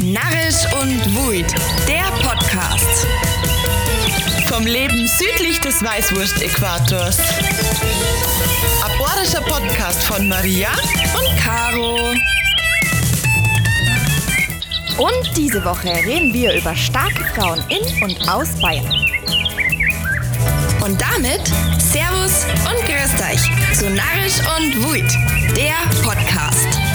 Narrisch und Wuid, der Podcast. Vom Leben südlich des Weißwurst-Äquators. Aborischer Podcast von Maria und Caro. Und diese Woche reden wir über starke Frauen in und aus Bayern. Und damit Servus und Grüßt euch zu Narrisch und Wuid, der Podcast.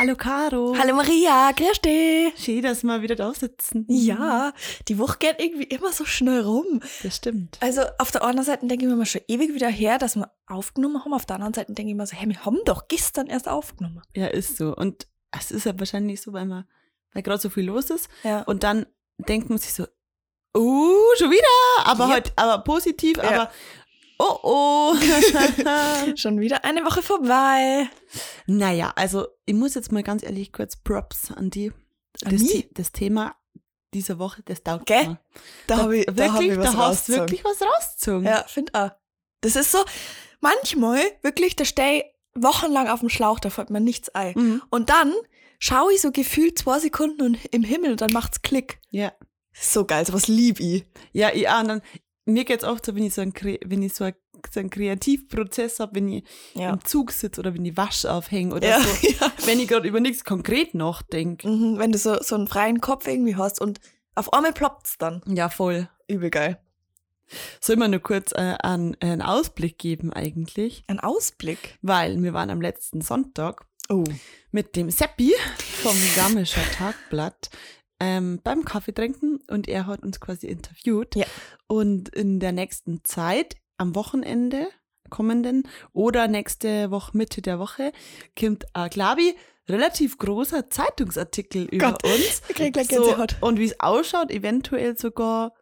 Hallo Caro. Hallo Maria, grüß dich. Schön, dass wir wieder da sitzen. Ja, die Woche geht irgendwie immer so schnell rum. Das stimmt. Also auf der einen Seite denke ich mir mal schon ewig wieder her, dass wir aufgenommen haben. Auf der anderen Seite denke ich mir so, hey, wir haben doch gestern erst aufgenommen. Ja, ist so. Und es ist ja wahrscheinlich so, weil man, weil gerade so viel los ist. Ja. Und dann denkt man sich so, oh, schon wieder, aber Yep. halt, aber positiv, Ja. aber oh oh. Schon wieder eine Woche vorbei. naja, also ich muss jetzt mal ganz ehrlich kurz Props an die. An das, das Thema dieser Woche, das taugt Gell? mir. Da habe ich, da wirklich, hab ich was da hast du wirklich was rausgezogen. Ja, find auch. Das ist so, manchmal, wirklich, da stehe ich wochenlang auf dem Schlauch, da fällt mir nichts ein. Mhm. Und dann schaue ich so gefühlt zwei Sekunden und im Himmel und dann macht's Klick. Ja. So geil, sowas lieb ich. Ja, ja, und dann, mir geht's oft so, wenn ich so einen, wenn ich so, ein, so einen Kreativprozess habe, wenn ich Ja. im Zug sitze oder wenn ich Wasch aufhänge oder Ja, so, ja. wenn ich gerade über nichts konkret nachdenke. Mhm, wenn du so, so einen freien Kopf irgendwie hast und auf einmal ploppt's dann. Ja, voll. Übel geil. Soll man nur kurz äh, einen, einen Ausblick geben eigentlich? Ein Ausblick. Weil wir waren am letzten Sonntag Oh. mit dem Seppi vom Garmischer Tagblatt ähm, beim Kaffee trinken und er hat uns quasi interviewt. Ja. Und in der nächsten Zeit, am Wochenende kommenden oder nächste Woche, Mitte der Woche, kommt, äh, glaube ich, relativ großer Zeitungsartikel über Gott, uns. Ich krieg gleich So, und wie es ausschaut, eventuell sogar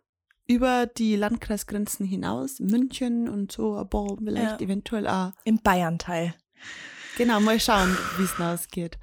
über die Landkreisgrenzen hinaus, München und so, aber vielleicht Ja. eventuell auch. Im Bayern-Teil. Genau, mal schauen, wie es ausgeht.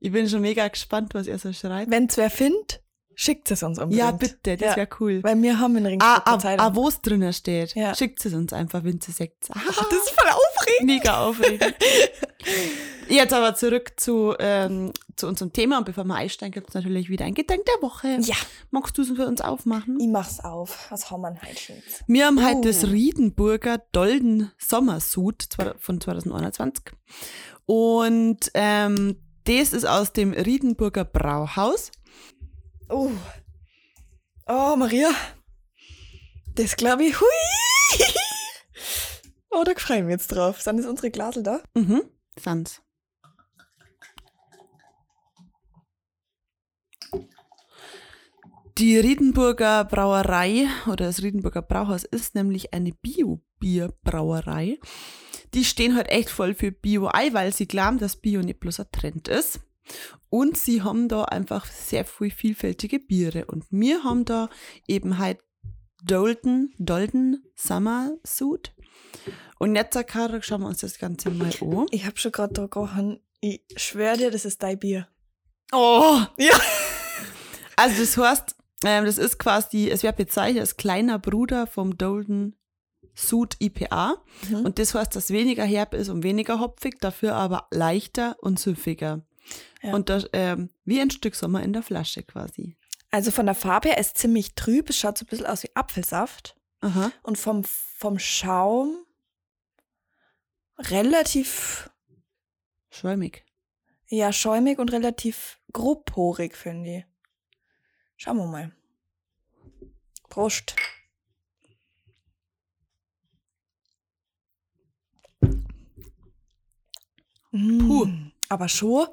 Ich bin schon mega gespannt, was er so schreibt. Wenn's wer findet, schickt es uns unbedingt. Ja, bitte, das Ja. wäre cool. Weil wir haben in Ah, Ringsburg ah, Zeitung. ah wo es drinnen steht. Ja. Schickt es uns einfach, wenn sie sagt. Ah, das ist voll aufregend. mega aufregend. Jetzt aber zurück zu, ähm, zu unserem Thema. Und bevor wir einsteigen, gibt es natürlich wieder ein Gedenk der Woche. Ja. Magst du es für uns aufmachen? Ich mach's auf. Was haben wir denn heute schon? Wir haben Oh. heute das Riedenburger Dolden Sommersud zwei- von 2021. Und ähm, das ist aus dem Riedenburger Brauhaus. Oh. Oh, Maria. Das glaube ich. Hui. Oh, da freue ich mich jetzt drauf. Sind das unsere Glasel da? Mhm, sind's. Die Riedenburger Brauerei oder das Riedenburger Brauhaus ist nämlich eine Bio-Bier-Brauerei. Die stehen halt echt voll für Bio-Ei, weil sie glauben, dass Bio nicht bloß ein Trend ist. Und sie haben da einfach sehr viel vielfältige Biere. Und wir haben da eben halt Dolden, Dolden Summer Suit. Und jetzt, Sarah, schauen wir uns das Ganze mal an. Ich habe schon gerade da gerochen. Ich schwöre dir, das ist dein Bier. Oh! Ja. Also das heißt, ähm, das ist quasi, es wird bezeichnet als kleiner Bruder vom Dolden Sud IPA. Mhm. Und das heißt, dass weniger herb ist und weniger hopfig, dafür aber leichter und süffiger. Ja. Und das, ähm, wie ein Stück Sommer in der Flasche quasi. Also von der Farbe her ist ziemlich trüb. Es schaut so ein bisschen aus wie Apfelsaft. Aha. Und vom, vom Schaum relativ, Schäumig. ja, schäumig und relativ grobporig, finde ich. Schauen wir mal. Prost. Puh. Mm, Aber schon,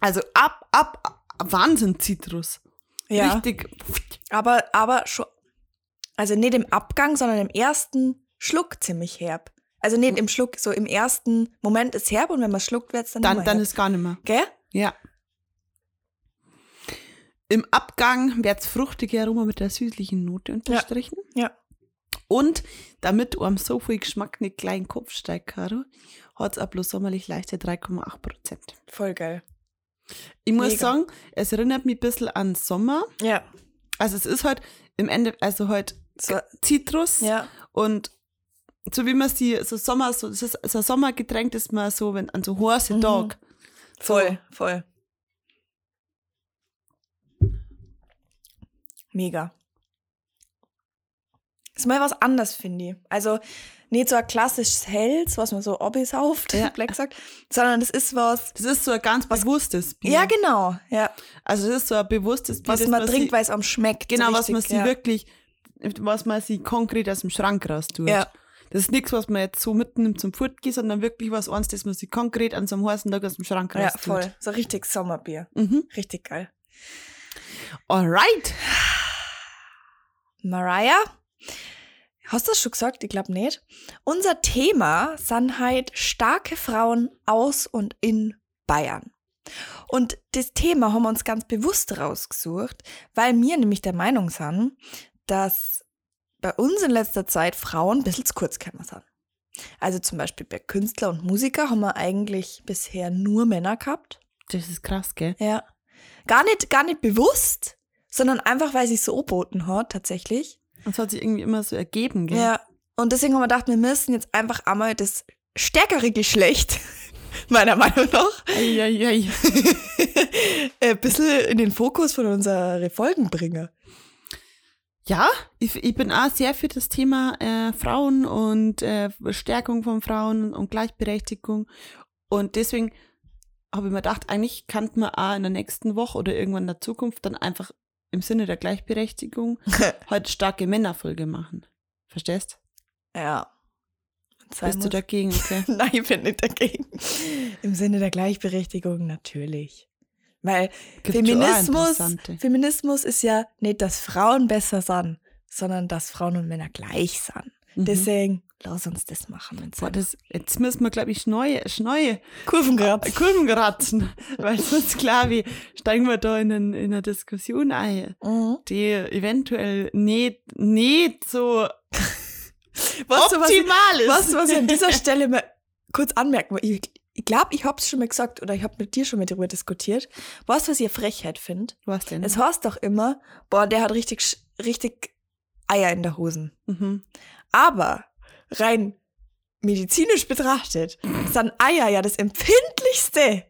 Also ab, ab, ab Wahnsinn Zitrus. ja. Richtig. Aber, aber schon, also nicht im Abgang, sondern im ersten Schluck ziemlich herb. Also nicht im Schluck, so im ersten Moment ist herb und wenn man schluckt, wird es dann, Dann, dann herb. ist gar nicht mehr. Gell? Ja. Im Abgang wird's fruchtige Aroma mit der süßlichen Note unterstrichen. Ja. Und damit einem so viel Geschmack nicht gleich in den Kopf steigt, Caro, hat's auch bloß sommerlich leichte 3,8 Prozent. Voll geil. Ich muss Mega. sagen, es erinnert mich ein bisschen an Sommer. Ja. Also es ist halt im Ende, also halt So, Zitrus ja. und so wie man sie, so Sommer, so, ist so ein Sommergetränk, das man so, wenn an so heißen Mhm. Tag. Voll, voll. Mega. Ist mal was anderes, finde ich. Also nicht so ein klassisches Hells, was man so Obby sauft, Ja. Black sagt, sondern das ist was. Das ist so ein ganz bewusstes Bier. Ja, genau. Ja. Also das ist so ein bewusstes Bier, Was das man trinkt, sie, weil es am schmeckt. Genau, so was man richtig, sie ja. wirklich, was man sie konkret aus dem Schrank raus tut. Ja. Das ist nichts, was man jetzt so mitnimmt zum Fortgehen, sondern wirklich was eins, das man sich konkret an so einem heißen Tag aus dem Schrank Ja, raus tut. voll. So richtig Sommerbier. Mhm. Richtig geil. Alright. Mariah, hast du das schon gesagt? Ich glaube nicht. Unser Thema sind halt starke Frauen aus und in Bayern. Und das Thema haben wir uns ganz bewusst rausgesucht, weil wir nämlich der Meinung sind, dass bei uns in letzter Zeit Frauen ein bisschen zu kurz gekommen sind. Also zum Beispiel bei Künstler und Musiker haben wir eigentlich bisher nur Männer gehabt. Das ist krass, gell? Ja. Gar nicht, gar nicht bewusst, sondern einfach, weil sie so geboten hat, tatsächlich. Das hat sich irgendwie immer so ergeben, gell? Ja. Und deswegen haben wir gedacht, wir müssen jetzt einfach einmal das stärkere Geschlecht, meiner Meinung nach, Eieiei. ein bisschen in den Fokus von unseren Folgen bringen. Ja, ich, ich bin auch sehr für das Thema äh, Frauen und äh, Stärkung von Frauen und Gleichberechtigung. Und deswegen habe ich mir gedacht, eigentlich kann man auch in der nächsten Woche oder irgendwann in der Zukunft dann einfach im Sinne der Gleichberechtigung halt starke Männerfolge machen. Verstehst? Ja. Sein Bist du muss. dagegen? Okay? Nein, ich bin nicht dagegen. Im Sinne der Gleichberechtigung natürlich. Weil Gibt Feminismus. Feminismus ist ja nicht, dass Frauen besser sind, sondern dass Frauen und Männer gleich sind. Mhm. Deswegen, lass uns das machen. Boah, das, jetzt müssen wir, glaube ich, neue, neue Kurvengrad. Kurven kratzen. Weil sonst, klar, wie steigen wir da in, in eine Diskussion ein, Mhm. die eventuell nicht, nicht so was ich, optimal ist. du, was ich an dieser Stelle mal kurz anmerken will? Ich, ich glaube, ich hab's schon mal gesagt oder ich habe mit dir schon mal darüber diskutiert. Was ich eine Frechheit finde? Was denn? Es heißt doch immer, boah, der hat richtig, richtig Eier in der Hosen. mhm. Aber rein medizinisch betrachtet sind Eier ja das empfindlichste,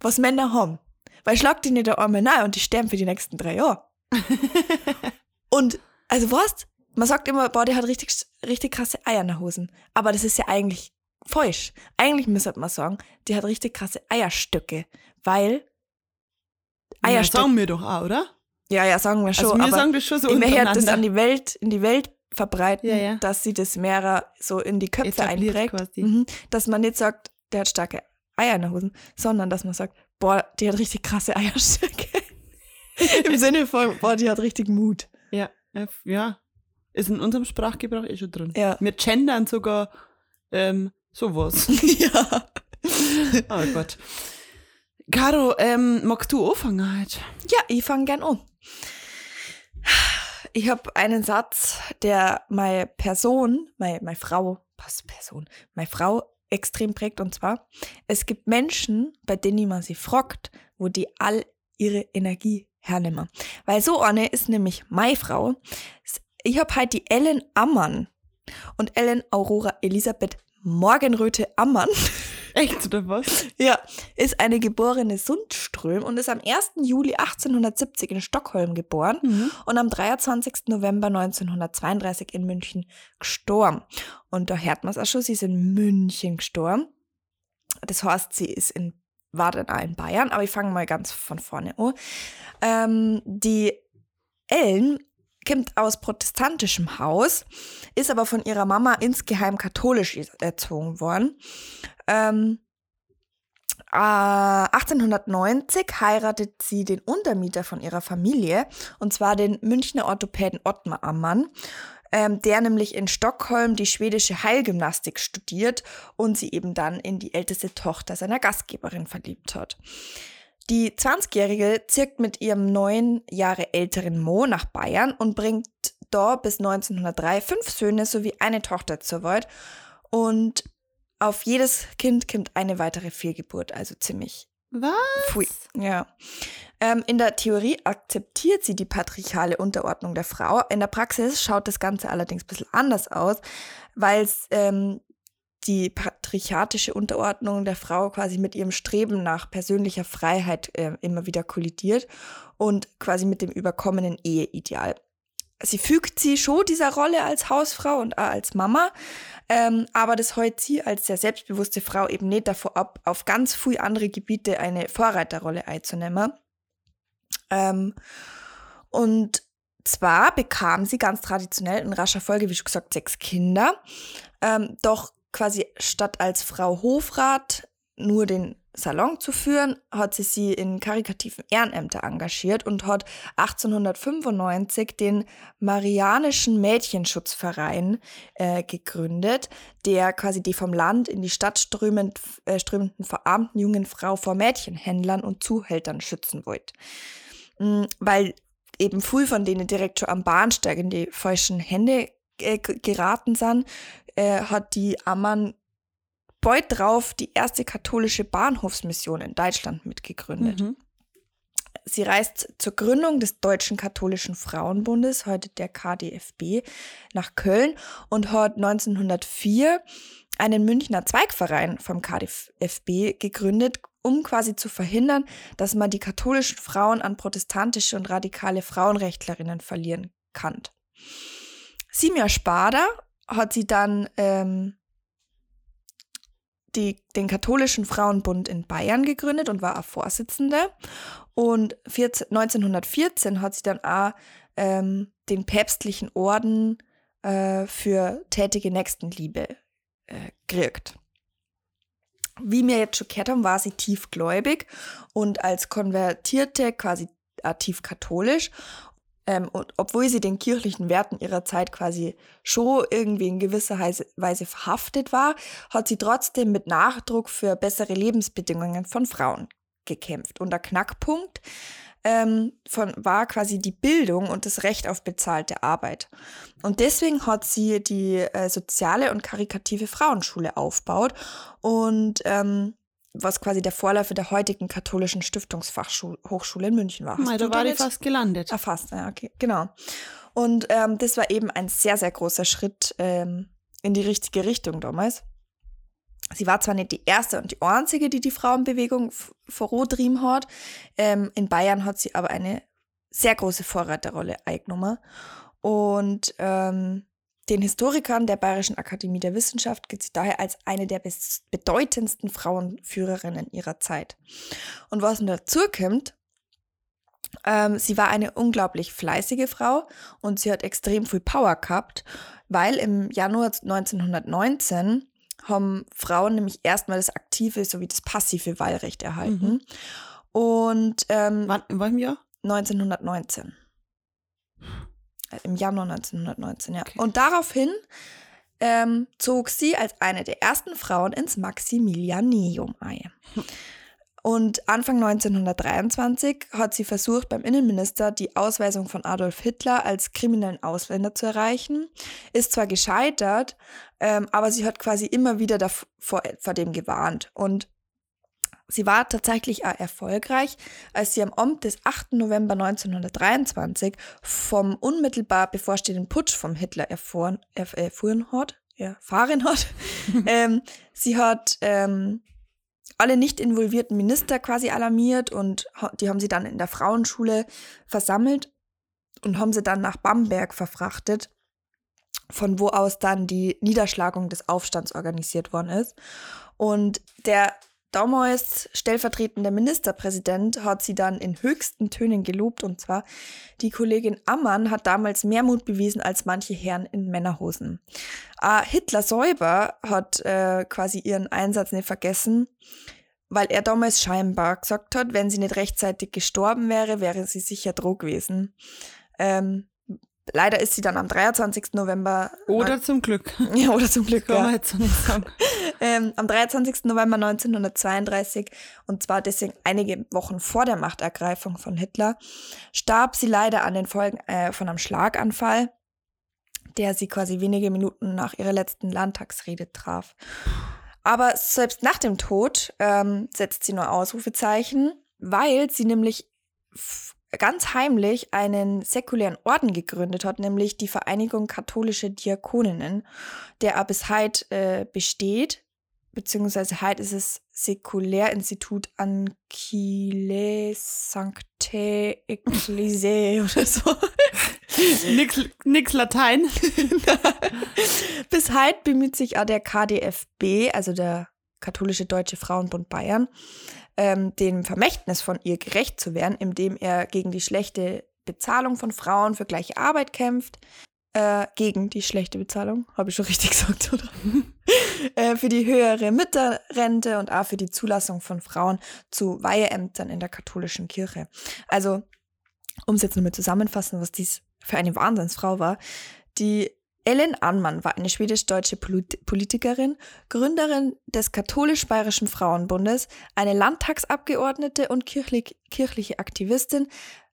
was Männer haben. Weil schlag die nicht einmal nahe und die sterben für die nächsten drei Jahre. und, also weißt, man sagt immer, boah, der hat richtig, richtig krasse Eier in der Hosen. Aber das ist ja eigentlich falsch. Eigentlich müsste man sagen, die hat richtig krasse Eierstöcke. Weil Ja, Eierstöcke. sagen wir doch auch, oder? Ja, ja, sagen wir schon. Also wir sagen das schon so möchte das an die Welt, in die Welt verbreiten, Ja, ja. dass sie das mehr so in die Köpfe Etabliert einprägt. Mhm. Dass man nicht sagt, der hat starke Eier in den Hosen, sondern dass man sagt, boah, die hat richtig krasse Eierstöcke. Im Sinne von, boah, die hat richtig Mut. Ja, äh, ja. Ist in unserem Sprachgebrauch eh schon drin. Ja. Wir gendern sogar ähm, sowas. ja. oh Gott. Caro, ähm, magst du anfangen heute? Ja, ich fange gern an. Ich habe einen Satz, der meine Person, meine, meine Frau, was Person, meine Frau extrem prägt und zwar, es gibt Menschen, bei denen man sie fragt, wo die all ihre Energie hernehmen. Weil so eine ist nämlich meine Frau. Ich habe halt die Ellen Ammann und Ellen Aurora Elisabeth Morgenröte Ammann. Echt, oder was? Ja, ist eine geborene Sundström und ist am 1. Juli 1870 in Stockholm geboren Mhm. und am 23. November 1932 in München gestorben. Und da hört man es auch schon, sie ist in München gestorben. Das heißt, sie ist in, war dann auch in Bayern, aber ich fange mal ganz von vorne an. Ähm, die Ellen kommt aus protestantischem Haus, ist aber von ihrer Mama insgeheim katholisch erzogen worden. Ähm, äh, 1890 heiratet sie den Untermieter von ihrer Familie, und zwar den Münchner Orthopäden Ottmar Ammann, ähm, der nämlich in Stockholm die schwedische Heilgymnastik studiert und sie eben dann in die älteste Tochter seiner Gastgeberin verliebt hat. Die 20-Jährige zirkt mit ihrem neun Jahre älteren Mo nach Bayern und bringt da bis 1903 fünf Söhne sowie eine Tochter zur Welt. Und auf jedes Kind kommt eine weitere Fehlgeburt, also ziemlich Was? Pfui. Ja. Ähm, in der Theorie akzeptiert sie die patriarchale Unterordnung der Frau. In der Praxis schaut das Ganze allerdings ein bisschen anders aus, weil ähm, die patriarchatische Unterordnung der Frau quasi mit ihrem Streben nach persönlicher Freiheit äh, immer wieder kollidiert und quasi mit dem überkommenen Eheideal. Sie fügt sie schon dieser Rolle als Hausfrau und als Mama, ähm, aber das hält sie als sehr selbstbewusste Frau eben nicht davor ab, auf ganz viele andere Gebiete eine Vorreiterrolle einzunehmen. Ähm, und zwar bekam sie ganz traditionell in rascher Folge, wie schon gesagt, sechs Kinder. Ähm, doch quasi statt als Frau Hofrat nur den Salon zu führen, hat sie sie in karikativen Ehrenämter engagiert und hat 1895 den Marianischen Mädchenschutzverein äh, gegründet, der quasi die vom Land in die Stadt strömend, äh, strömenden verarmten jungen Frau vor Mädchenhändlern und Zuhältern schützen wollte. Mhm, weil eben früh von denen direkt schon am Bahnsteig in die falschen Hände äh, geraten sind, äh, hat die Ammann bald drauf die erste katholische Bahnhofsmission in Deutschland mitgegründet. Mhm. Sie reist zur Gründung des Deutschen Katholischen Frauenbundes, heute der KDFB, nach Köln und hat 1904 einen Münchner Zweigverein vom KDFB gegründet, um quasi zu verhindern, dass man die katholischen Frauen an protestantische und radikale Frauenrechtlerinnen verlieren kann. Simia Spada hat sie dann ähm, die, den katholischen Frauenbund in Bayern gegründet und war auch Vorsitzende. Und 14, 1914 hat sie dann auch ähm, den päpstlichen Orden äh, für tätige Nächstenliebe äh, gekriegt. Wie wir jetzt schon gehört haben, war sie tiefgläubig und als Konvertierte quasi äh, tief katholisch ähm, und obwohl sie den kirchlichen Werten ihrer Zeit quasi schon irgendwie in gewisser Weise verhaftet war, hat sie trotzdem mit Nachdruck für bessere Lebensbedingungen von Frauen gekämpft. Und der Knackpunkt ähm, von, war quasi die Bildung und das Recht auf bezahlte Arbeit. Und deswegen hat sie die äh, soziale und karikative Frauenschule aufgebaut und ähm, was quasi der Vorläufer der heutigen katholischen Stiftungsfachhochschule in München war. Hast da war die fast gelandet. Ah, fast, ja, okay, genau. Und ähm, das war eben ein sehr, sehr großer Schritt ähm, in die richtige Richtung damals. Sie war zwar nicht die erste und die einzige, die die Frauenbewegung vorantrieben hat. Ähm, in Bayern hat sie aber eine sehr große Vorreiterrolle eingenommen. Und ähm, den Historikern der Bayerischen Akademie der Wissenschaft gilt sie daher als eine der bedeutendsten Frauenführerinnen ihrer Zeit. Und was dazu kommt, ähm, sie war eine unglaublich fleißige Frau und sie hat extrem viel Power gehabt, weil im Januar 1919 haben Frauen nämlich erstmal das aktive sowie das passive Wahlrecht erhalten. Mhm. Und ähm, wann, in welchem Jahr? 1919. Im Januar 1919, ja. Okay. Und daraufhin ähm, zog sie als eine der ersten Frauen ins Maximilianeum ein. Und Anfang 1923 hat sie versucht, beim Innenminister die Ausweisung von Adolf Hitler als kriminellen Ausländer zu erreichen. Ist zwar gescheitert, ähm, aber sie hat quasi immer wieder davor, vor dem gewarnt. Und Sie war tatsächlich auch erfolgreich, als sie am Abend des 8. November 1923 vom unmittelbar bevorstehenden Putsch vom Hitler erfuhren, erfuhren hat, erfahren hat. ähm, sie hat ähm, alle nicht involvierten Minister quasi alarmiert und die haben sie dann in der Frauenschule versammelt und haben sie dann nach Bamberg verfrachtet, von wo aus dann die Niederschlagung des Aufstands organisiert worden ist. Und der damals stellvertretender Ministerpräsident hat sie dann in höchsten Tönen gelobt und zwar die Kollegin Ammann hat damals mehr Mut bewiesen als manche Herren in Männerhosen. Äh, Hitler selber hat äh, quasi ihren Einsatz nicht vergessen, weil er damals scheinbar gesagt hat, wenn sie nicht rechtzeitig gestorben wäre, wäre sie sicher Droh gewesen. Ähm, Leider ist sie dann am 23. November. Oder zum Glück. Ja, oder zum Glück. Kann ja. man jetzt so nicht sagen. ähm, am 23. November 1932, und zwar deswegen einige Wochen vor der Machtergreifung von Hitler, starb sie leider an den Folgen äh, von einem Schlaganfall, der sie quasi wenige Minuten nach ihrer letzten Landtagsrede traf. Aber selbst nach dem Tod ähm, setzt sie nur Ausrufezeichen, weil sie nämlich ganz heimlich einen säkulären Orden gegründet hat, nämlich die Vereinigung katholische Diakoninnen, der auch bis heute äh, besteht, beziehungsweise heute ist es Säkulärinstitut Ancile Sancte Ecclesiae oder so. nix, nix Latein. Bis heute bemüht sich auch der KDFB, also der Katholische Deutsche Frauenbund Bayern, ähm, dem Vermächtnis von ihr gerecht zu werden, indem er gegen die schlechte Bezahlung von Frauen für gleiche Arbeit kämpft. Äh, gegen die schlechte Bezahlung, habe ich schon richtig gesagt, oder? äh, für die höhere Mütterrente und auch für die Zulassung von Frauen zu Weiheämtern in der katholischen Kirche. Also, um es jetzt nochmal zusammenfassen, was dies für eine Wahnsinnsfrau war, die Ellen Anmann war eine schwedisch-deutsche Politikerin, Gründerin des katholisch-bayerischen Frauenbundes, eine Landtagsabgeordnete und kirchlich, kirchliche Aktivistin,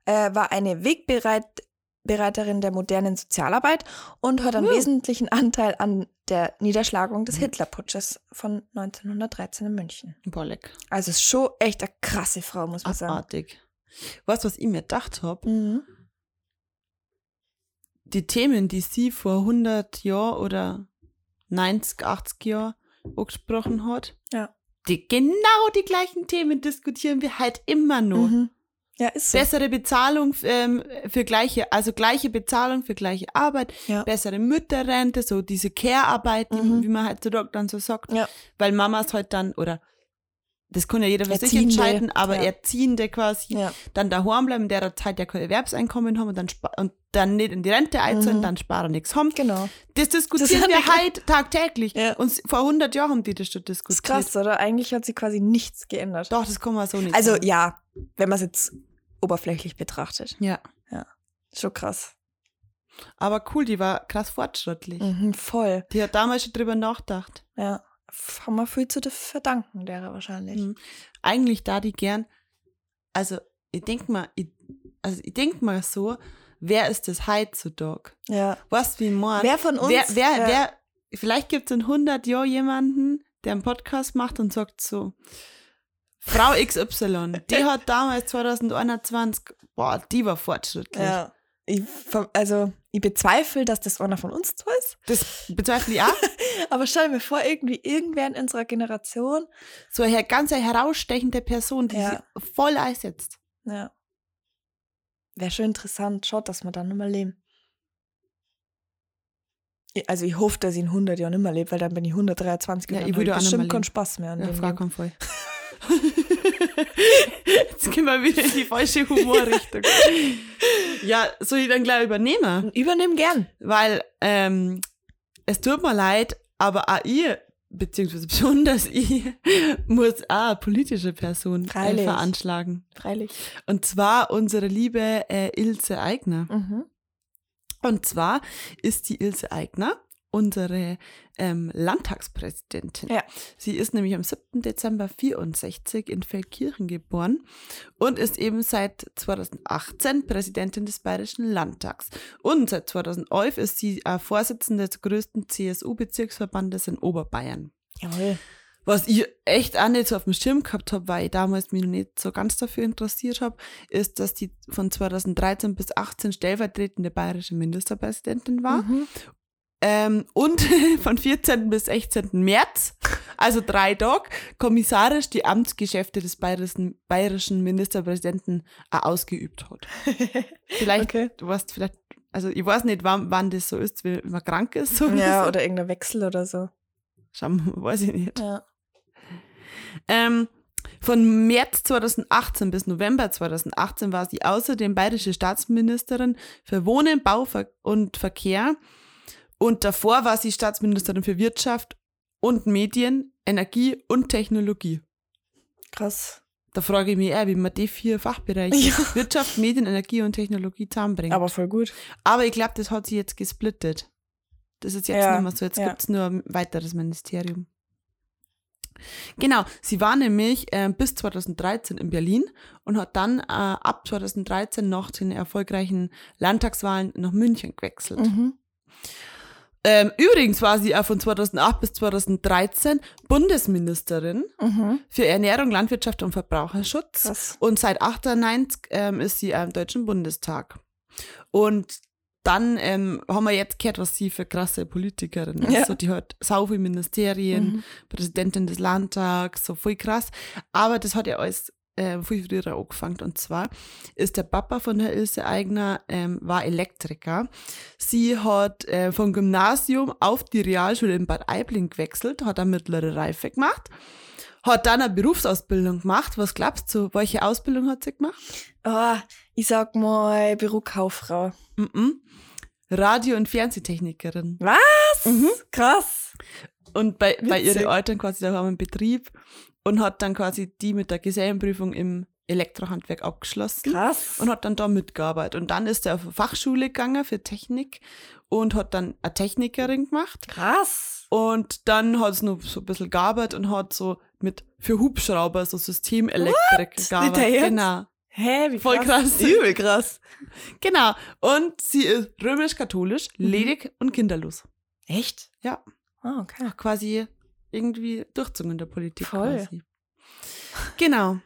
äh, war eine Wegbereiterin der modernen Sozialarbeit und hat einen uh. wesentlichen Anteil an der Niederschlagung des Hitlerputsches von 1913 in München. Bolleck. Also ist schon echt eine krasse Frau, muss man Abartig. sagen. Weißt du, was ich mir gedacht habe? Mhm die Themen, die sie vor 100 Jahren oder 90, 80 Jahren angesprochen hat, ja. die genau die gleichen Themen diskutieren wir halt immer noch. Mhm. Ja, ist so. Bessere Bezahlung ähm, für gleiche, also gleiche Bezahlung für gleiche Arbeit, ja. bessere Mütterrente, so diese Care-Arbeit, Mhm. wie man heutzutage dann so sagt. Ja. Weil Mamas halt dann, oder das kann ja jeder für sich entscheiden, aber ja. Erziehende quasi Ja. dann daheim bleiben, in der Zeit ja kein Erwerbseinkommen haben und dann, und dann nicht in die Rente einzahlen, Mhm. dann sparen nichts haben. Genau. Das diskutieren Das wir heute tagtäglich. Ja. Und vor 100 Jahren haben die das schon Das diskutiert. ist krass, oder? Eigentlich hat sie quasi nichts geändert. Doch, das kann man so nicht Also sagen. ja, wenn man es jetzt oberflächlich betrachtet. Ja. Schon krass. Aber cool, die war krass fortschrittlich. Mhm, voll. Die hat damals schon drüber nachgedacht. Ja. Haben wir viel zu verdanken, derer wahrscheinlich. Mhm. Eigentlich da die gern, also ich denk mal, ich, also ich denk mal so, wer ist das heutzutage? Ja. Was wie morgen? Wer von uns? Wer, wer, ja. wer, vielleicht gibt es in 100 Jahren jemanden, der einen Podcast macht und sagt so, Frau XY, die hat damals 2021, boah, die war fortschrittlich. Ja. Ich, also, ich bezweifle, dass das einer von uns so ist. Das bezweifle ich auch. Aber stell mir vor, irgendwie irgendwer in unserer Generation. So eine ganz herausstechende Person, die Ja. sich voll einsetzt. Ja. Wäre schon interessant. Schaut, dass wir dann nicht mehr leben. Also ich hoffe, dass ich in 100 Jahren nicht mehr lebe, weil dann bin ich 123 Ja, und ich dann würde ich nicht mehr bestimmt keinen. Spaß mehr an Ja, frag voll. Jetzt gehen wir wieder in die falsche Humorrichtung. ja, soll ich dann gleich übernehmen? Übernehmen gern. Weil ähm, es tut mir leid, aber auch ihr, beziehungsweise besonders ich, muss auch eine politische Person äh, Freilich. veranschlagen. Freilich. Und zwar unsere liebe äh, Ilse Eigner. Mhm. Und zwar ist die Ilse Aigner unsere ähm, Landtagspräsidentin. Ja. Sie ist nämlich am 7. Dezember 64 in Feldkirchen geboren und ist eben seit 2018 Präsidentin des Bayerischen Landtags. Und seit 2011 ist sie äh, Vorsitzende des größten CSU-Bezirksverbandes in Oberbayern. Jawohl. Was ich echt auch nicht so auf dem Schirm gehabt habe, weil ich damals mich noch nicht so ganz dafür interessiert habe, ist, dass die von 2013 bis 18 stellvertretende bayerische Ministerpräsidentin war. Mhm. Ähm, und von 14. bis 16. März, also drei Tage, kommissarisch die Amtsgeschäfte des bayerischen, bayerischen Ministerpräsidenten ausgeübt hat. Vielleicht, Okay. du weißt vielleicht, also ich weiß nicht, wann, wann das so ist, wenn man krank ist. So Ja, oder irgendein Wechsel oder so. Schauen, wir mal, weiß ich nicht. Ja. Ähm, von März 2018 bis November 2018 war sie außerdem bayerische Staatsministerin für Wohnen, Bau und Verkehr. Und davor war sie Staatsministerin für Wirtschaft und Medien, Energie und Technologie. Krass. Da frage ich mich eher, wie man die vier Fachbereiche Ja. Wirtschaft, Medien, Energie und Technologie zusammenbringt. Aber, Aber voll gut. ich glaube, das hat sie jetzt gesplittet. Das ist jetzt Ja, nicht mehr so. Jetzt ja. gibt es nur ein weiteres Ministerium. Genau, sie war nämlich äh, bis 2013 in Berlin und hat dann äh, ab 2013 nach den erfolgreichen Landtagswahlen nach München gewechselt. Mhm. Ähm, übrigens war sie auch von 2008 bis 2013 Bundesministerin Mhm. für Ernährung, Landwirtschaft und Verbraucherschutz. Krass. Und seit 98 ähm, ist sie im Deutschen Bundestag. Und dann ähm, haben wir jetzt gehört, was sie für krasse Politikerin ist. Ja. So, die hat sau viele Ministerien, Mhm. Präsidentin des Landtags, so voll krass. Aber das hat ja alles äh, viel früher angefangen. Und zwar ist der Papa von der Ilse Aigner, ähm, war Elektriker. Sie hat äh, vom Gymnasium auf die Realschule in Bad Aibling gewechselt, hat eine mittlere Reife gemacht, hat dann eine Berufsausbildung gemacht. Was glaubst du, welche Ausbildung hat sie gemacht? Oh, ich sag mal Bürokauffrau. Mhm. Radio- und Fernsehtechnikerin. Was? Mhm. Krass. Und bei, bei ihren Eltern quasi, da haben wir einen Betrieb und hat dann quasi die mit der Gesellenprüfung im Elektrohandwerk abgeschlossen. Krass. und hat dann da mitgearbeitet. Und dann ist er auf eine Fachschule gegangen für Technik und hat dann eine Technikerin gemacht. Krass. Und dann hat es noch so ein bisschen gearbeitet und hat so mit für Hubschrauber so Systemelektrik gearbeitet. Genau. Hä, wie Voll krass. Übel krass. Genau. Und sie ist römisch-katholisch, Mhm. ledig und kinderlos. Echt? Ja. Ah, okay. Quasi irgendwie durchzogen in der Politik. Voll. Quasi. Genau.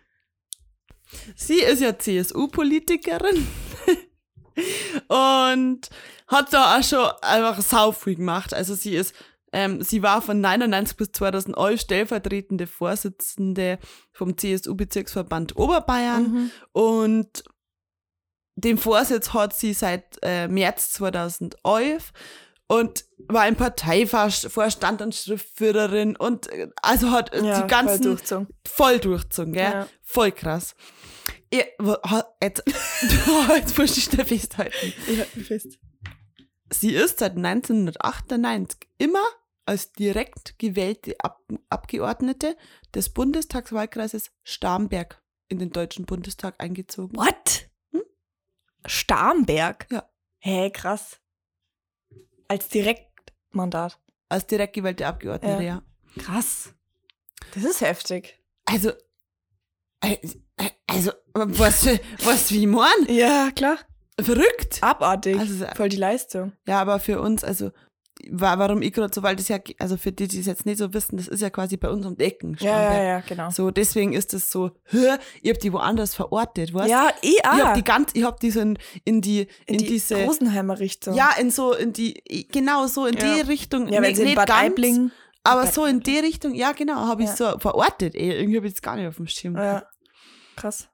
Sie ist ja CSU-Politikerin und hat da auch schon einfach sau viel gemacht. Also sie ist, ähm, sie war von 99 bis 2011 stellvertretende Vorsitzende vom CSU-Bezirksverband Oberbayern Mhm. und den Vorsitz hat sie seit äh, März 2011 und war im Parteivorstand und Schriftführerin und äh, also hat äh, Ja, die ganzen voll durchzogen. voll durchzogen, gell? Ja. Voll krass. Ja, wo- jetzt, jetzt muss ich schnell festhalten. Ja, wie fest. Sie ist seit 1998 immer als direkt gewählte Ab Abgeordnete des Bundestagswahlkreises Starnberg in den Deutschen Bundestag eingezogen. What? Hm? Starnberg? Ja. Hä, krass. Als Direktmandat. Als direkt gewählte Abgeordnete, ja. Ja. Krass. Das ist heftig. Also, äh, äh, also, was, was wie morgen? Ja, klar. Verrückt. Abartig. Also, Voll die Leistung. Ja, aber für uns, also, wa- warum ich gerade so, weil das ja, also für die, die es jetzt nicht so wissen, das ist ja quasi bei uns um die Ecken. Ja, ja, ja, genau. So, deswegen ist es so, hör, ich hab die woanders verortet, weißt Ja, eh, Ich hab ah. die ganz, ich hab die so in, in die, in, in die diese, Rosenheimer Richtung. ja, in so, in die, genau so in Ja. die Richtung. ja wenn nicht- sie in Bad ganz, Aibling. Aber Bad so in die Richtung, ja, genau, habe ich Ja. so verortet, ey. Irgendwie hab ich das gar nicht auf dem Schirm. Ja. Krass.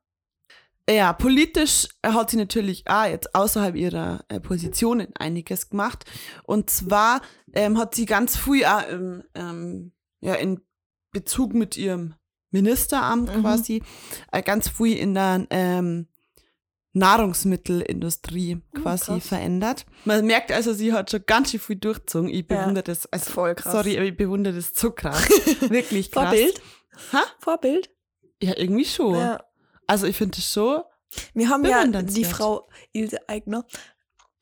Ja, politisch hat sie natürlich auch jetzt außerhalb ihrer äh, Positionen einiges gemacht. Und zwar ähm, hat sie ganz früh auch im, ähm, ja, in Bezug mit ihrem Ministeramt Mhm. quasi äh, ganz früh in der ähm, Nahrungsmittelindustrie quasi krass. verändert. Man merkt also, sie hat schon ganz schön viel durchgezogen. Ich Ja. bewundere das. Also, Voll krass. Sorry, ich bewundere das so krass. Wirklich krass. Vorbild? Ha? Vorbild? Ja, irgendwie schon. Ja. Also ich finde das schon Wir haben ja die. Frau Ilse Aigner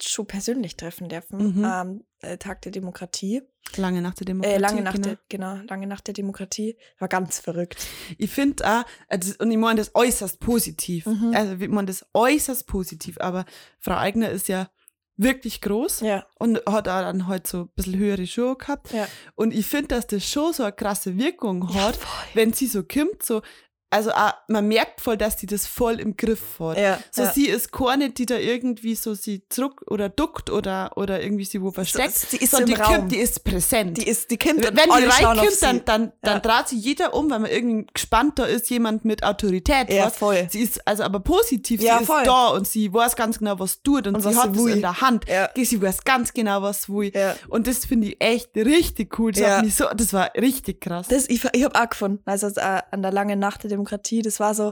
schon persönlich treffen dürfen Mhm. am äh, Tag der Demokratie. lange nach der Demokratie. Äh, lange nach genau. der, genau, lange nach der Demokratie. War ganz verrückt. Ich finde auch, also, und ich meine das äußerst positiv. Mhm. Also ich meine das äußerst positiv, aber Frau Eigner ist ja wirklich groß Ja, und hat auch dann halt so ein bisschen höhere Schuhe gehabt. ja. Und ich finde, dass das schon so eine krasse Wirkung hat, wenn sie so kommt, so, also auch, man merkt voll, dass sie das voll im Griff hat. Ja, So, ja. sie ist keine, die da irgendwie so sie zurück oder duckt oder, oder irgendwie sie wo versteckt. sie ist im die Raum. kommt, die ist präsent. Die ist, die kommt Wenn die reinkommt, dann, dann, dann Ja. dreht sie jeder um, weil man irgendwie gespannt da ist, jemand mit Autorität. Ja, was. voll. Sie ist also aber positiv, Ja, sie voll. ist da und sie weiß ganz genau, was tut und, Und sie hat es in der Hand. Ja. Sie weiß ganz genau, was will. Ja. Und das finde ich echt richtig cool. Das, Ja. so, das war richtig krass. Das, ich, ich habe auch gefunden, also äh, an der langen Nacht der Demokratie, das war so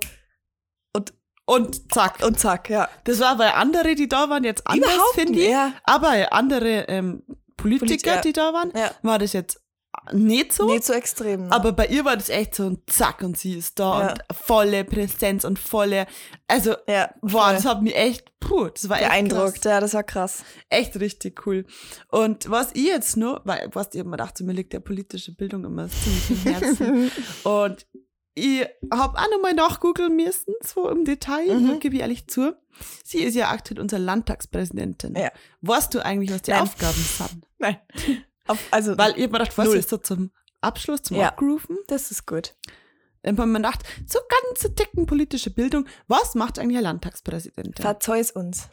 und zack. und zack, ja. Das war bei andere, die da waren, jetzt anders, Überhaupt finde ich. ja. Aber andere ähm, Politiker, Polit- ja. die da waren, Ja. war das jetzt nicht so. Nicht so extrem. ne? Aber bei ihr war das echt so ein Zack und sie ist da Ja. und volle Präsenz und volle, also, ja, wow, voll. das hat mich echt, puh, das war echt beeindruckt. krass. Ja, das war krass. Echt richtig cool. Und was ich jetzt nur, weil, was ich gedacht, so, mir liegt ja politische Bildung immer ziemlich im Herzen. und ich habe auch nochmal nachgoogeln müssen, so im Detail, Mhm. gebe ich ehrlich zu. Sie ist ja aktuell unsere Landtagspräsidentin. Ja. Weißt du eigentlich, was die Nein. Aufgaben sind? Nein. Auf, also, Weil ich mir gedacht, was Null. ist so zum Abschluss, zum Ja. Das ist gut. Dann haben wir gedacht, so ganze Ticken politische Bildung. Was macht eigentlich eine Landtagspräsidentin? Verzeih's uns.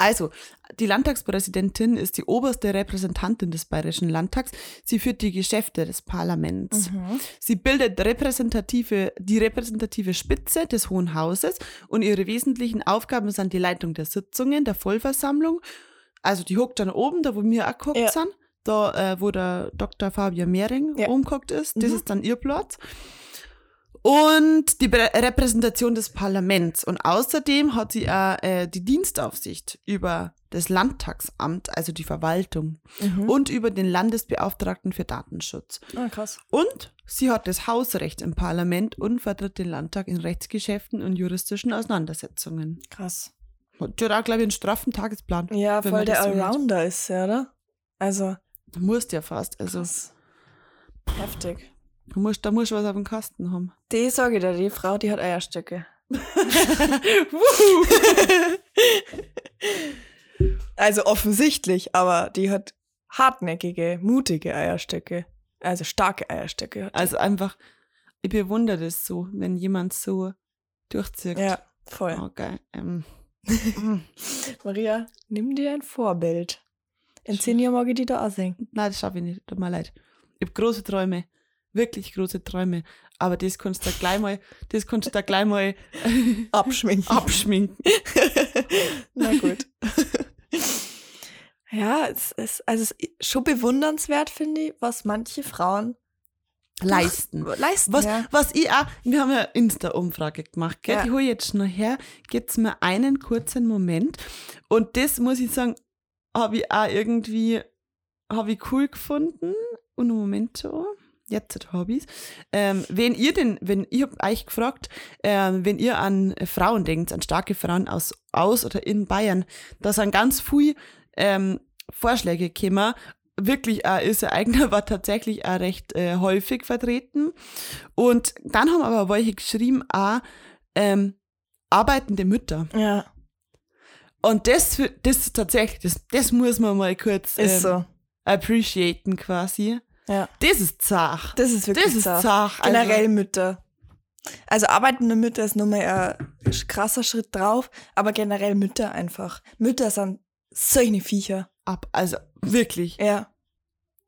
Also, die Landtagspräsidentin ist die oberste Repräsentantin des Bayerischen Landtags. Sie führt die Geschäfte des Parlaments. Mhm. Sie bildet repräsentative, die repräsentative Spitze des Hohen Hauses und ihre wesentlichen Aufgaben sind die Leitung der Sitzungen, der Vollversammlung. Also die hockt dann oben, da wo wir auch gehockt Ja. sind, da äh, wo der Dr. Fabian Mehring Ja. oben gehockt ist. Das Mhm. ist dann ihr Platz. Und die Be Repräsentation des Parlaments. Und außerdem hat sie auch äh, die Dienstaufsicht über das Landtagsamt, also die Verwaltung, Mhm. und über den Landesbeauftragten für Datenschutz. Ah, krass. Und sie hat das Hausrecht im Parlament und vertritt den Landtag in Rechtsgeschäften und juristischen Auseinandersetzungen. Krass. Hat ja auch, glaube ich, einen straffen Tagesplan. Ja, voll man der das so. Allrounder ist sie, oder? Also, Du musst ja fast. Also, krass. Heftig. Du musst, da musst du was auf dem Kasten haben. Die sage ich dir, die Frau, die hat Eierstöcke. Also offensichtlich, aber die hat hartnäckige, mutige Eierstöcke. Also starke Eierstöcke. Also einfach, ich bewundere das so, wenn jemand so durchzieht. ja, voll. Oh, geil. Ähm, Maria, nimm dir ein Vorbild. In zehn Jahren mag ich die da auch singen. nein, das schaffe ich nicht. Tut mir leid. Ich habe große Träume. Wirklich große Träume. Aber das kannst du da gleich mal, das kannst du da gleich mal Abschminken. abschminken. Na gut. ja, es ist, also es ist schon bewundernswert, finde ich, was manche Frauen Leisten. leisten. Was, ja. was ich auch, wir haben ja Insta-Umfrage gemacht, gell? Ja. Die hole ich jetzt schnell her, gibt's mir einen kurzen Moment. Und das muss ich sagen, habe ich auch irgendwie, habe ich cool gefunden. Und einen Moment so, jetzt ich's. Ähm, wenn ihr denn, wenn, ich habe euch gefragt, ähm, wenn ihr an Frauen denkt, an starke Frauen aus, aus oder in Bayern, da sind ganz viele ähm, Vorschläge gekommen. Wirklich, auch ist ihr eigener war tatsächlich auch recht äh, häufig vertreten. Und dann haben aber welche geschrieben, auch ähm, arbeitende Mütter. ja, Und das, das ist tatsächlich, das, das muss man mal kurz ähm, so. appreciaten quasi. Ja. Das ist zach. Das ist wirklich Das ist zart. zach. Also, Generell Mütter. Also arbeitende Mütter ist nochmal ein krasser Schritt drauf, aber generell Mütter einfach. Mütter sind solche Viecher. ab, also wirklich. Ja,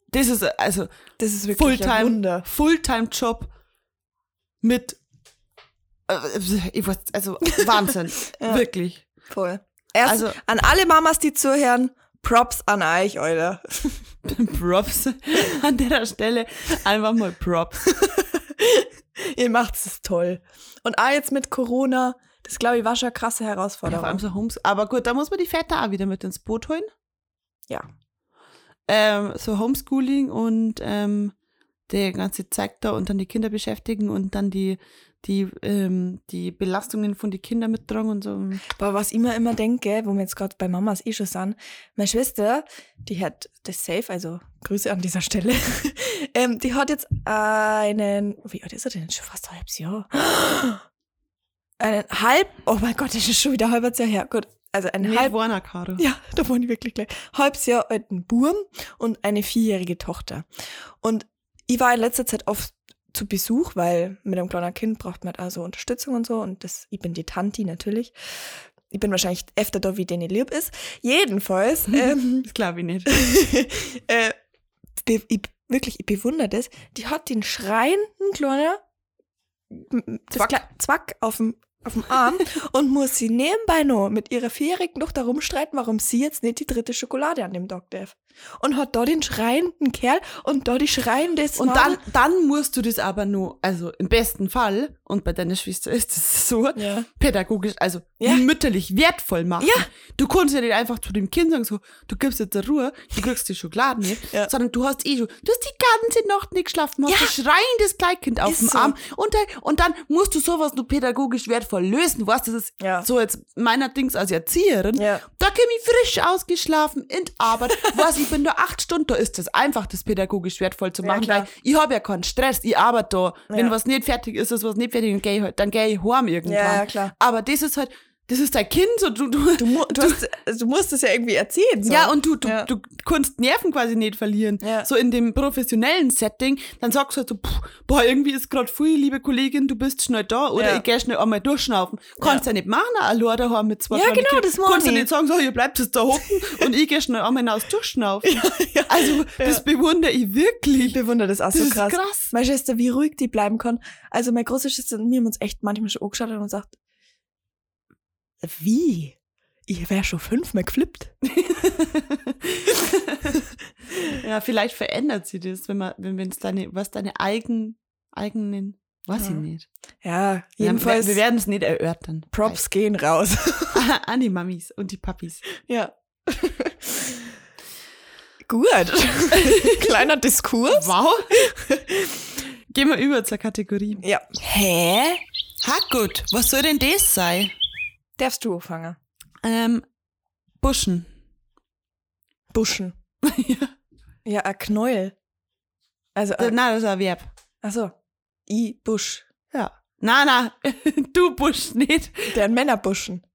Das ist also das ist wirklich ein Fulltime, Wunder. Fulltime-Job mit, äh, ich weiß, also Wahnsinn, Ja. wirklich. Voll. Erst Also an alle Mamas, die zuhören, Props an euch, Alter. Props an der Stelle, einfach mal Props. Ihr macht es toll. Und auch jetzt mit Corona, das glaube ich war schon eine krasse Ja, vor Herausforderung. allem so Homes, aber gut, da muss man die Väter auch wieder mit ins Boot holen. Ja. Ähm, so Homeschooling und ähm, der ganze Zeug da und dann die Kinder beschäftigen und dann die, die, ähm, die Belastungen von den Kindern mittragen und so. Aber was ich mir immer denke, wo wir jetzt gerade bei Mamas eh schon sind, meine Schwester, die hat das safe, also Grüße an dieser Stelle, ähm, die hat jetzt einen, wie alt ist er denn? Schon fast ein halbes Jahr. Einen halb, oh mein Gott, das ist schon wieder ein halbes Jahr her. Gut, also ein Nicht halb, Warner, Caro. ja, da waren die wirklich gleich. Halbes Jahr alten Burm und eine vierjährige Tochter. Und ich war in letzter Zeit oft zu Besuch, weil mit einem kleinen Kind braucht man also Unterstützung und so. Und das, ich bin die Tanti natürlich. Ich bin wahrscheinlich öfter da, wie denen lieb ist. Jedenfalls, ähm, Das glaube ich nicht. äh, ich, wirklich, ich bewundere das. Die hat den schreienden kleiner Zwack. Zwack, Zwack auf dem auf dem Arm und muss sie nebenbei noch mit ihrer vierjährigen Tochter rumstreiten, warum sie jetzt nicht die dritte Schokolade an dem Tag darf. Und hat da den schreienden Kerl und da die schreiende Und dann, dann musst du das aber nur, also im besten Fall, und bei deiner Schwester ist es so Ja. pädagogisch, also Ja. mütterlich wertvoll machen. Ja. Du kannst ja nicht einfach zu dem Kind sagen, so, du gibst jetzt Ruhe, du kriegst die Schokolade nicht, Ja. sondern du hast eh schon, du hast die ganze Nacht nicht geschlafen, hast Ja. ein schreiendes Kleinkind auf Ist dem so. Arm und dann, und dann musst du sowas nur pädagogisch wertvoll lösen. Weißt du, das ist Ja. so jetzt meiner Dings als Erzieherin. Ja. Da komme ich frisch ausgeschlafen in Arbeit. Was, ich bin da acht Stunden, da ist das einfach, das pädagogisch wertvoll zu Ja, machen, klar. weil ich habe ja keinen Stress, ich arbeite da. Wenn Ja. was nicht fertig ist, ist was nicht fertig, dann gehe ich, halt, dann geh ich heim irgendwann. Ja, ja, klar. Aber das ist halt, das ist dein Kind, so du, du, Du, du, hast, du musst es ja irgendwie erzählen. So. ja, und du, du, Ja. du kannst Nerven quasi nicht verlieren. Ja. So in dem professionellen Setting, dann sagst du halt so, pff, boah, irgendwie ist gerade viel, liebe Kollegin, du bist schnell da oder Ja. ich geh schnell einmal durchschnaufen. Kannst ja, nicht machen, allein daheim mit zwei Ja, genau, Kindern. das meine Kannst du ich. nicht sagen, so, ihr bleibt jetzt da hocken und ich geh schnell einmal hinaus durchschnaufen. Also, das bewundere ich wirklich. Ich bewundere das auch Das so ist krass. krass. Meine Schwester, wie ruhig die bleiben kann. Also meine große Schwester und wir haben uns echt manchmal schon angeschaut und gesagt, wie? Ich wäre schon fünfmal geflippt. Ja, vielleicht verändert sie das, wenn man, wenn es deine, was deine eigen, eigenen, weiß ich Ja. nicht. Ja, Wir- jedenfalls Wir, wir werden es nicht erörtern. Props gehen raus. An die Mamis und die Papis. ja. Gut. Kleiner Diskurs. Wow. Gehen wir über zur Kategorie. Ja. Hä? Ha gut, was soll denn das sein? Darfst du anfangen? Ähm, Buschen. Buschen. ja. Ja, ein Knäuel. Also, Nein, äh, das ist ein Verb. achso. I, Busch. Ja. Na, na, du Busch nicht. Der Männerbuschen.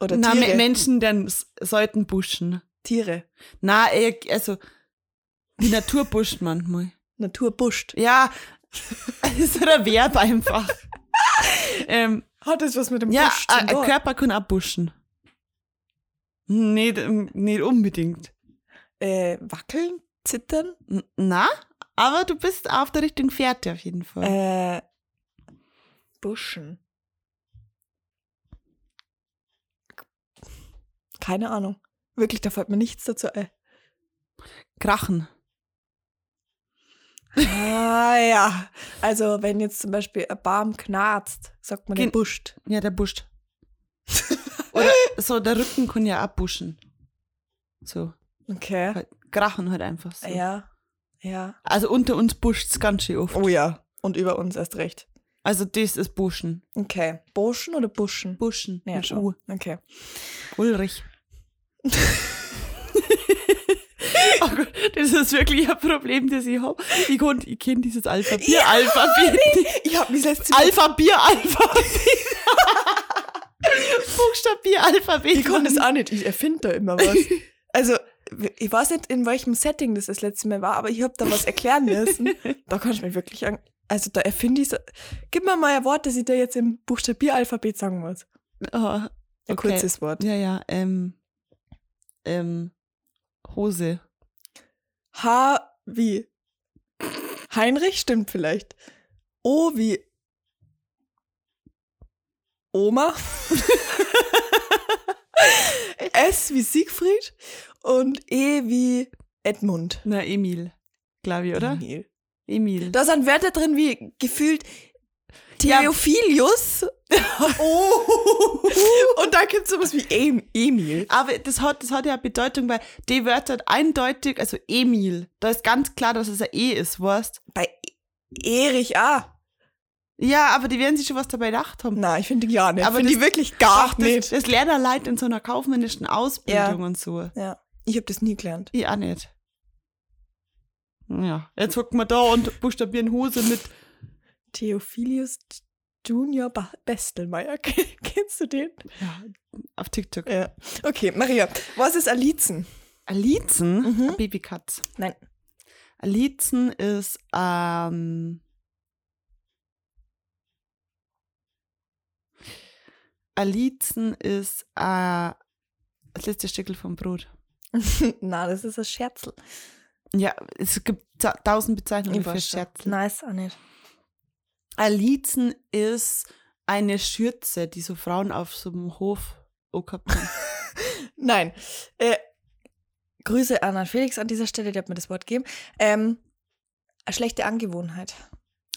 Oder Na, Tiere. Me- Menschen dann sollten buschen. Tiere. Na, eh, also, die Natur buscht manchmal. Natur buscht. Ja, das ist ein Verb einfach. ähm, Hat das was mit dem ja, Busch ein ein tun? Körper kann auch buschen. Nicht, ähm, nicht unbedingt. Äh, wackeln? Zittern? Na, aber du bist auf der richtigen Fährte auf jeden Fall. Äh, Buschen. Keine Ahnung. Wirklich, da fällt mir nichts dazu ein. Krachen. Ah ja. Also wenn jetzt zum Beispiel ein Baum knarzt, sagt man Gen- der buscht. Ja, der buscht. Oder so, der Rücken kann ja auch buschen. So, Okay. halt, krachen halt einfach so. Ja. Ja. Also unter uns buscht's ganz schön oft. Oh ja. Und über uns erst recht. Also das ist Buschen. Okay. Buschen oder Buschen? Buschen. Ja, schon. U. Okay. Ulrich. oh Gott, das ist wirklich ein Problem, das ich habe. Ich, konnt- ich kenne dieses Alpha-Bier-Alphabet. Ich habe mich letztes Mal. Alpha-Bier-Alphabet. Buchstabier-Alphabet. Ich kann das auch nicht. Ich erfinde da immer was. Also, ich weiß nicht, in welchem Setting das das letzte Mal war, aber ich habe da was erklären müssen. Da kann ich mir wirklich an. Also, da erfinde ich so. Gib mir mal ein Wort, das ich da jetzt im Buchstabieralphabet sagen muss. Oh, Ein okay. kurzes Wort. Ja, ja, ähm, ähm, Hose. H wie Heinrich, stimmt vielleicht. O wie Oma. S wie Siegfried. Und E wie Edmund. Na, Emil, glaube ich, oder? Emil. Emil. Da sind Wörter drin wie gefühlt Ja. Oh. Und da gibt es sowas wie em Emil. Aber das hat, das hat ja Bedeutung, weil die Wörter eindeutig, also Emil, da ist ganz klar, dass es ein E ist, weißt Bei Erich A. Ja, aber die werden sich schon was dabei gedacht haben. Na, ich finde die gar nicht. Aber finde die das- wirklich gar Ach, nicht. Das, das lernt er Leute in so einer kaufmännischen Ausbildung und so. ja, ich habe das nie gelernt. Ich auch nicht. Ja, jetzt hocken wir da und buchstabieren Hose mit Theophilius Junior ba Bestelmeier. Kennst du den? ja, auf TikTok. Ja. Okay, Maria, was ist Alizen? Alizen, Mhm. Babykatz. Nein. Alizen ist, ähm, Alizen ist äh, das letzte Stückel vom Brot. Na, das ist ein Scherzel. Ja, es gibt ta tausend Bezeichnungen für schon. Scherzen. Nice, auch nicht. Alizen ist eine Schürze, die so Frauen auf so einem Hof gehabt haben. Nein. Äh, Grüße an Felix an dieser Stelle, der hat mir das Wort gegeben. Ähm, eine schlechte Angewohnheit.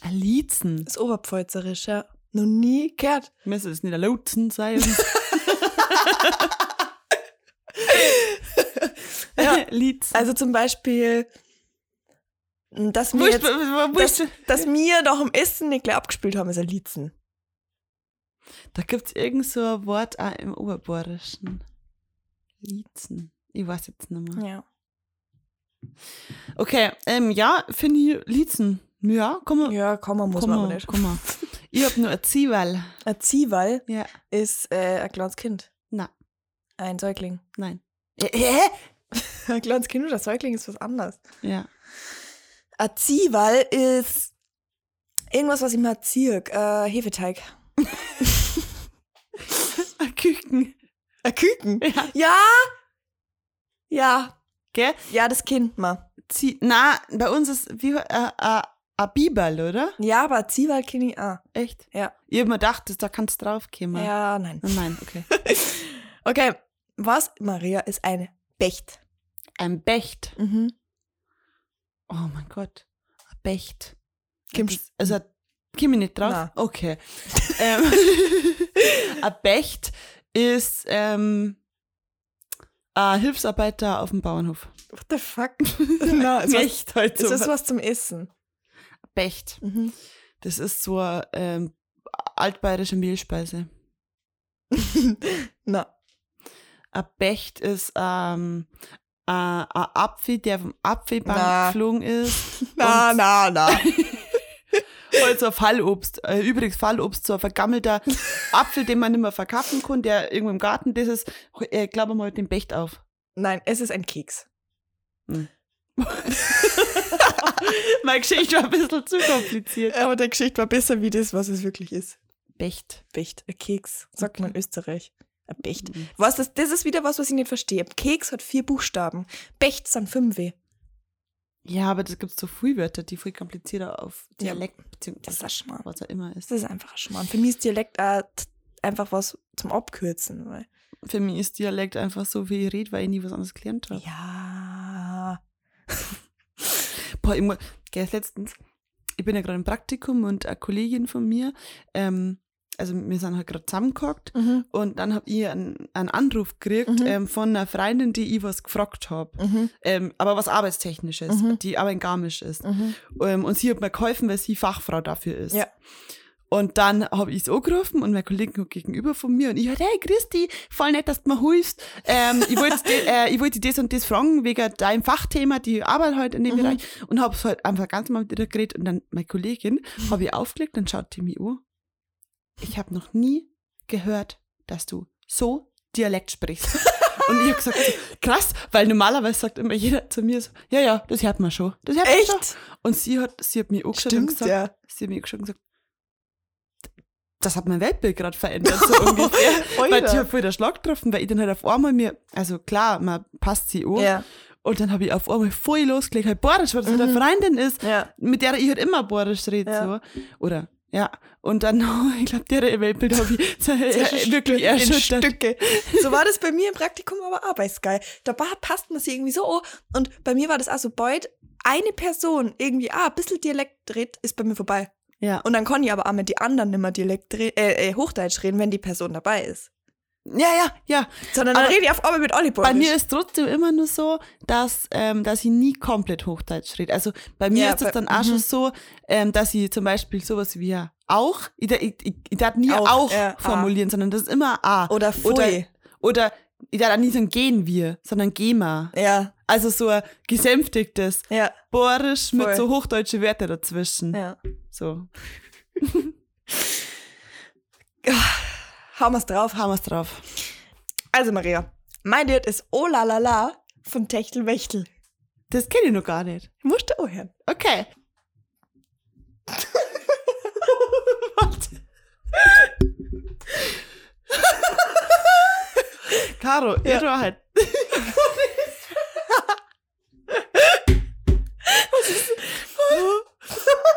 Alizen. Das Oberpfälzerisch, ja. Noch nie gehört. Müsste es nicht Lutzen sein? Ja. Lieds. Also zum Beispiel, dass wir, jetzt, dass, dass wir nach dem Essen nicht gleich abgespielt haben, ist ein Lietzen. Da gibt es irgend so ein Wort auch im Oberbayerischen. Liezen. Ich weiß jetzt nicht mehr. Ja. Okay, ähm, ja, finde ich Liezen. Ja, komm mal. Ja, kann man, muss komm man mal, aber nicht. komm mal. Ich hab nur ein Zwiebel. Ein Ziehwall Ja. ist äh, ein kleines Kind. Na, Ein Säugling. nein. Hä? Ein kleines Kind oder Säugling ist was anderes. Ja. Ein Ziehwall ist irgendwas, was ich mal zirk. Äh, Hefeteig. Ein Küken. Ein Küken? Ja. Ja. Ja. Gell? Ja, das kennt man. Zie Na, bei uns ist wie äh, äh, ein oder? Ja, aber ein Ziehwall kenne ich auch. Echt? Ja. Ich hab mir gedacht, da kannst du draufkommen. Ja, nein. Oh Nein, okay. Okay, was, Maria, ist eine Becht? Ein Becht. Mhm. Oh mein Gott. Ein Becht. Kommst- Also, komm ich nicht drauf? Na. Okay. ähm, ein Becht ist ähm, ein Hilfsarbeiter auf dem Bauernhof. What the fuck? Na, ist, was, Becht halt ist so. das was zum Essen? Becht. Mhm. Das ist so eine ähm, altbayerische Mehlspeise. Na, Ein Becht ist ähm, äh, ein Apfel, der vom Apfelbank Na. geflogen ist. na, na, na. So ein Fallobst. Äh, übrigens Fallobst, so ein vergammelter Apfel, den man nicht mehr verkaufen kann, der irgendwo im Garten, das ist, äh, klappen wir halt den Becht auf. Nein, es ist ein Keks. Meine Geschichte war ein bisschen zu kompliziert. Aber der Geschichte war besser wie das, was es wirklich ist. Becht. Becht, ein Keks, sagt man in Österreich. Becht. Mhm. Was, das, das ist wieder was, was ich nicht verstehe. Keks hat vier Buchstaben. Becht sind fünf. Ja, aber das gibt so viele Wörter, die viel komplizierter auf Ja, Dialekt, Das beziehungsweise ist ein Schmarrn. was auch immer ist. Das ist einfach ein Schmarrn. Für mich ist Dialekt auch einfach was zum Abkürzen. Weil Für mich ist Dialekt einfach so, wie ich rede, weil ich nie was anderes gelernt habe. ja. Boah, ich muss, gell, letztens, ich bin ja gerade im Praktikum und eine Kollegin von mir, ähm, also wir sind halt gerade zusammengehockt Mhm. und dann habe ich einen, einen Anruf gekriegt Mhm. ähm, von einer Freundin, die ich was gefragt habe. Mhm. Ähm, aber was Arbeitstechnisches, Mhm. die aber in Garmisch ist. Mhm. Ähm, und sie hat mir geholfen, weil sie Fachfrau dafür ist. Ja. Und dann habe ich es angerufen und mein Kollege gegenüber von mir und ich halt, hey Christi, voll nett, dass du mir hilfst. Ähm, ich wollte äh, ich wollte das und das fragen, wegen deinem Fachthema, die Arbeit halt in dem Mhm. Bereich. Und habe es halt einfach ganz normal mit ihr geredet. Und dann meine Kollegin habe ich aufgelegt und schaut die mich an. Ich habe noch nie gehört, dass du so Dialekt sprichst. und ich habe gesagt, so, krass, weil normalerweise sagt immer jeder zu mir so, ja, ja, das hört man schon. Das hört man schon. Echt? Und sie hat, sie hat mir angeschaut und Stimmt, gesagt, ja. sie hat mir angeschaut und gesagt, das hat mein Weltbild gerade verändert, so ungefähr. weil die hat voll der Schlag getroffen, weil ich dann halt auf einmal mir, also klar, man passt sie an. Ja. Und dann habe ich auf einmal voll losgelegt, halt Borisch, weil das halt eine Mhm. Freundin ist, Ja. mit der ich halt immer Borisch rede, so. Oder, ja. Und dann, ich glaube, der Weltbild habe ich so, wirklich erschüttert. Stücke. So war das bei mir im Praktikum aber auch bei Sky. Da pa- passt man sich irgendwie so an. Und bei mir war das auch so, bald eine Person irgendwie auch ein bisschen Dialekt redet, ist bei mir vorbei. Ja. Und dann kann ich aber auch mit die anderen nicht mehr Dialekt äh, äh, Hochdeutsch reden, wenn die Person dabei ist. Ja, ja, ja. Sondern dann rede ich auf einmal mit Olli Bei mir ist trotzdem immer nur so, dass, ähm, dass ich nie komplett Hochdeutsch rede. Also bei mir Ja, ist es dann auch mhm. schon so, ähm, dass ich zum Beispiel sowas wie auch, ich, ich, ich, ich darf nie Auch, auch, ja, formulieren, sondern das ist immer A. Oder Pfui. Oder ich darf auch nie sagen gehen wir, sondern geh mal. Ja, Also so ein gesänftigtes ja, Borisch mit Voll. so hochdeutsche Wörter dazwischen. ja. So, Hauen wir's drauf. haben wir's drauf. Also Maria, mein Lied ist Oh la la la von Techtelmechtel. Das kenne ich noch gar nicht. Musst du auch hören. Okay. Caro, Ja. ihr halt.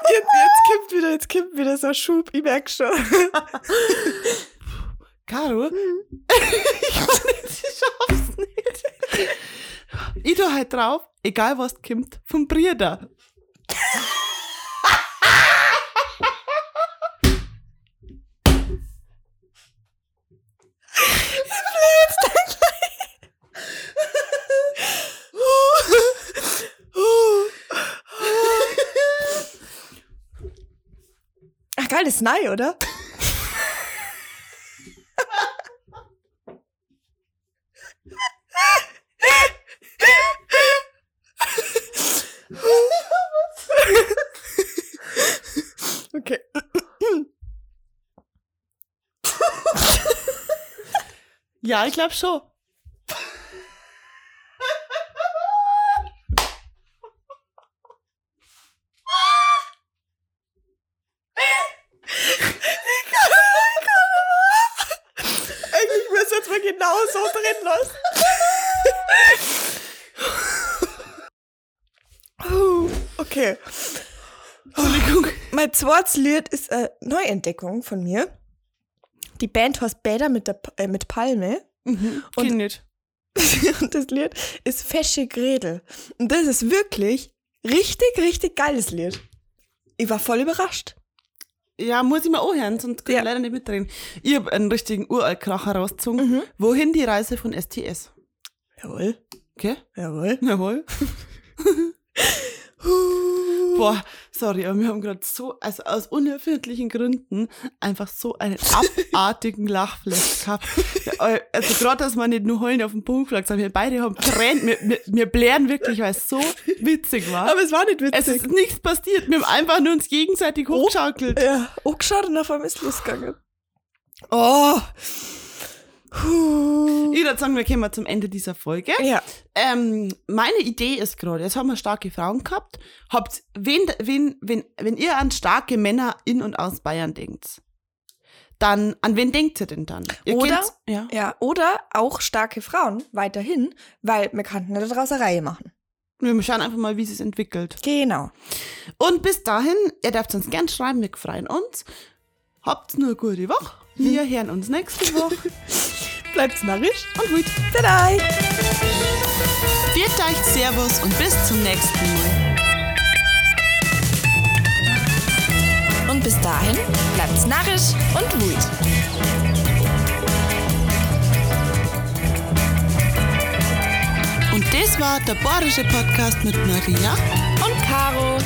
Jetzt, jetzt kippt wieder, jetzt kippt wieder so ein Schub, ich merk schon. Caro, mhm. ich, ich schaff's nicht. Ich tu halt drauf, egal was kommt, vom Brieder. Ach geil, ist neu, oder? Ja, ich glaube schon. Ich muss jetzt mal genau so drin lassen. Oh, okay. Entschuldigung. Mein zweites Lied ist eine Neuentdeckung von mir. Die Band heißt Bäder mit, der, äh, mit Palme. Mhm, Und- nicht. Und das Lied ist Fesche Gredel. Und das ist wirklich richtig, richtig geiles Lied. Ich war voll überrascht. Ja, muss ich mal auch hören, sonst kann Ja. ich leider nicht mitreden. Ich habe einen richtigen Uraltkracher rausgezogen. Mhm. Wohin die Reise von STS? Jawohl. Okay? Jawohl. Jawohl. Boah, sorry, aber wir haben gerade so, also aus unerfindlichen Gründen, einfach so einen abartigen Lachflash gehabt. Also gerade, dass man nicht nur heulen auf dem Punkt lag, sondern wir beide haben Tränen, wir, wir, wir blären wirklich, weil es so witzig war. Aber es war nicht es witzig. ist nichts passiert, wir haben einfach nur uns gegenseitig hochgeschaukelt. ja, angeschaut und auf einmal ist losgegangen. Oh. Ich würde sagen, wir kommen zum Ende dieser Folge. Ja. Ähm, meine Idee ist gerade, jetzt haben wir starke Frauen gehabt. Habt, wen, wen, wenn, wenn ihr an starke Männer in und aus Bayern denkt, dann, an wen denkt ihr denn dann? Ihr Oder- ja. Ja, oder auch starke Frauen weiterhin, weil wir könnten ja daraus eine Reihe machen. Wir schauen einfach mal, wie es entwickelt. Genau. Und bis dahin, ihr dürft uns gern schreiben, wir freuen uns. Habt nur eine gute Woche. Wir hören uns nächste Woche. Bleibt's narrisch. Und gut. Tada! Viert euch Servus und bis zum nächsten Mal. Und bis dahin bleibt's narrisch und wut. Und das war der Bayerische Podcast mit Maria. Und Caro.